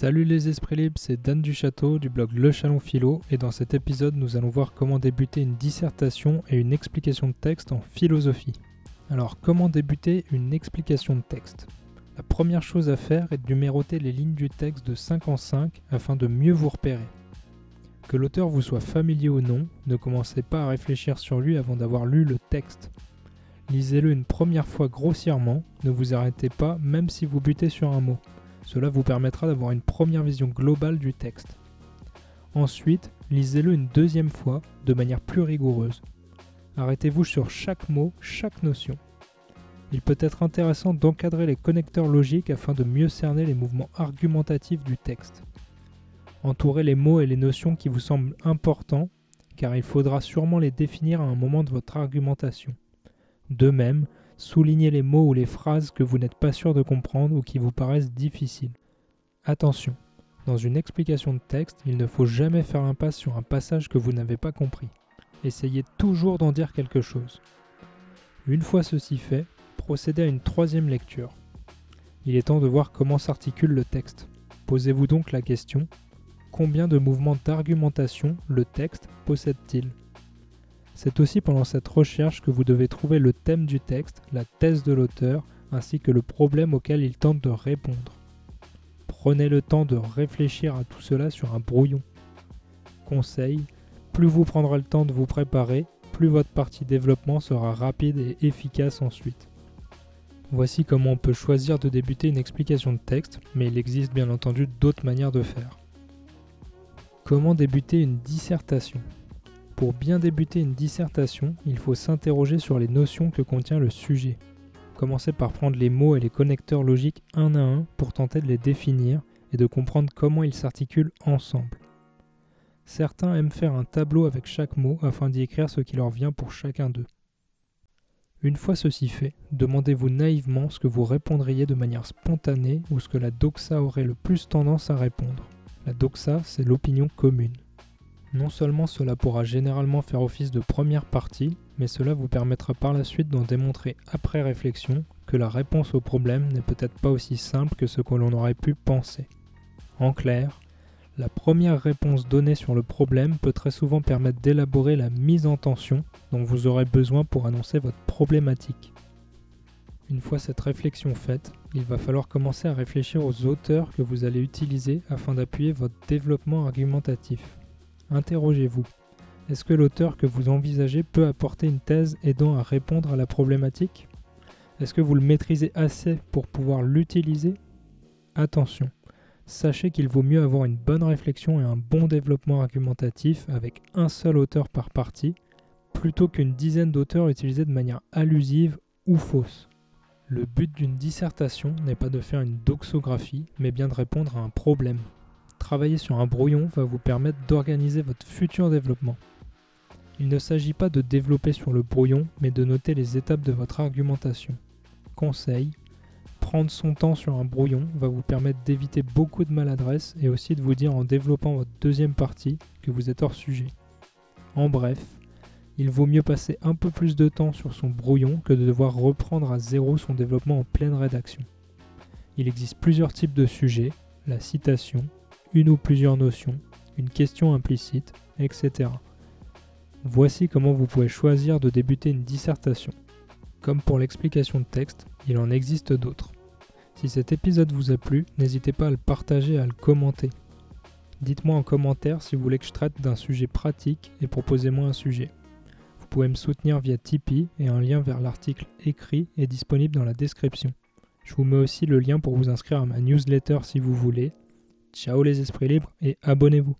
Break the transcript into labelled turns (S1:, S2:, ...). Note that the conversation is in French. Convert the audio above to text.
S1: Salut les esprits libres, c'est Dan du Château du blog Le Chalon Philo et dans cet épisode nous allons voir comment débuter une dissertation et une explication de texte en philosophie. Alors comment débuter une explication de texte? La première chose à faire est de numéroter les lignes du texte de 5 en 5 afin de mieux vous repérer. Que l'auteur vous soit familier ou non, ne commencez pas à réfléchir sur lui avant d'avoir lu le texte. Lisez-le une première fois grossièrement, ne vous arrêtez pas même si vous butez sur un mot. Cela vous permettra d'avoir une première vision globale du texte. Ensuite, lisez-le une deuxième fois de manière plus rigoureuse. Arrêtez-vous sur chaque mot, chaque notion. Il peut être intéressant d'encadrer les connecteurs logiques afin de mieux cerner les mouvements argumentatifs du texte. Entourez les mots et les notions qui vous semblent importants, car il faudra sûrement les définir à un moment de votre argumentation. De même, Soulignez les mots ou les phrases que vous n'êtes pas sûr de comprendre ou qui vous paraissent difficiles. Attention, dans une explication de texte, il ne faut jamais faire impasse sur un passage que vous n'avez pas compris. Essayez toujours d'en dire quelque chose. Une fois ceci fait, procédez à une troisième lecture. Il est temps de voir comment s'articule le texte. Posez-vous donc la question, combien de mouvements d'argumentation le texte possède-t-il? C'est aussi pendant cette recherche que vous devez trouver le thème du texte, la thèse de l'auteur, ainsi que le problème auquel il tente de répondre. Prenez le temps de réfléchir à tout cela sur un brouillon. Conseil, plus vous prendrez le temps de vous préparer, plus votre partie développement sera rapide et efficace ensuite. Voici comment on peut choisir de débuter une explication de texte, mais il existe bien entendu d'autres manières de faire. Comment débuter une dissertation? Pour bien débuter une dissertation, il faut s'interroger sur les notions que contient le sujet. Commencez par prendre les mots et les connecteurs logiques un à un pour tenter de les définir et de comprendre comment ils s'articulent ensemble. Certains aiment faire un tableau avec chaque mot afin d'y écrire ce qui leur vient pour chacun d'eux. Une fois ceci fait, demandez-vous naïvement ce que vous répondriez de manière spontanée ou ce que la doxa aurait le plus tendance à répondre. La doxa, c'est l'opinion commune. Non seulement cela pourra généralement faire office de première partie, mais cela vous permettra par la suite d'en démontrer après réflexion que la réponse au problème n'est peut-être pas aussi simple que ce que l'on aurait pu penser. En clair, la première réponse donnée sur le problème peut très souvent permettre d'élaborer la mise en tension dont vous aurez besoin pour annoncer votre problématique. Une fois cette réflexion faite, il va falloir commencer à réfléchir aux auteurs que vous allez utiliser afin d'appuyer votre développement argumentatif interrogez-vous. Est-ce que l'auteur que vous envisagez peut apporter une thèse aidant à répondre à la problématique? Est-ce que vous le maîtrisez assez pour pouvoir l'utiliser? Attention, sachez qu'il vaut mieux avoir une bonne réflexion et un bon développement argumentatif avec un seul auteur par partie, plutôt qu'une dizaine d'auteurs utilisés de manière allusive ou fausse. Le but d'une dissertation n'est pas de faire une doxographie, mais bien de répondre à un problème travailler sur un brouillon va vous permettre d'organiser votre futur développement. Il ne s'agit pas de développer sur le brouillon, mais de noter les étapes de votre argumentation. Conseil, prendre son temps sur un brouillon va vous permettre d'éviter beaucoup de maladresse et aussi de vous dire en développant votre deuxième partie que vous êtes hors sujet. En bref, il vaut mieux passer un peu plus de temps sur son brouillon que de devoir reprendre à zéro son développement en pleine rédaction. Il existe plusieurs types de sujets, la citation, une ou plusieurs notions, une question implicite, etc. Voici comment vous pouvez choisir de débuter une dissertation. Comme pour l'explication de texte, il en existe d'autres. Si cet épisode vous a plu, n'hésitez pas à le partager à le commenter. Dites-moi en commentaire si vous voulez que je traite d'un sujet pratique et proposez-moi un sujet. Vous pouvez me soutenir via Tipeee et un lien vers l'article écrit est disponible dans la description. Je vous mets aussi le lien pour vous inscrire à ma newsletter si vous voulez Ciao les esprits libres et abonnez-vous.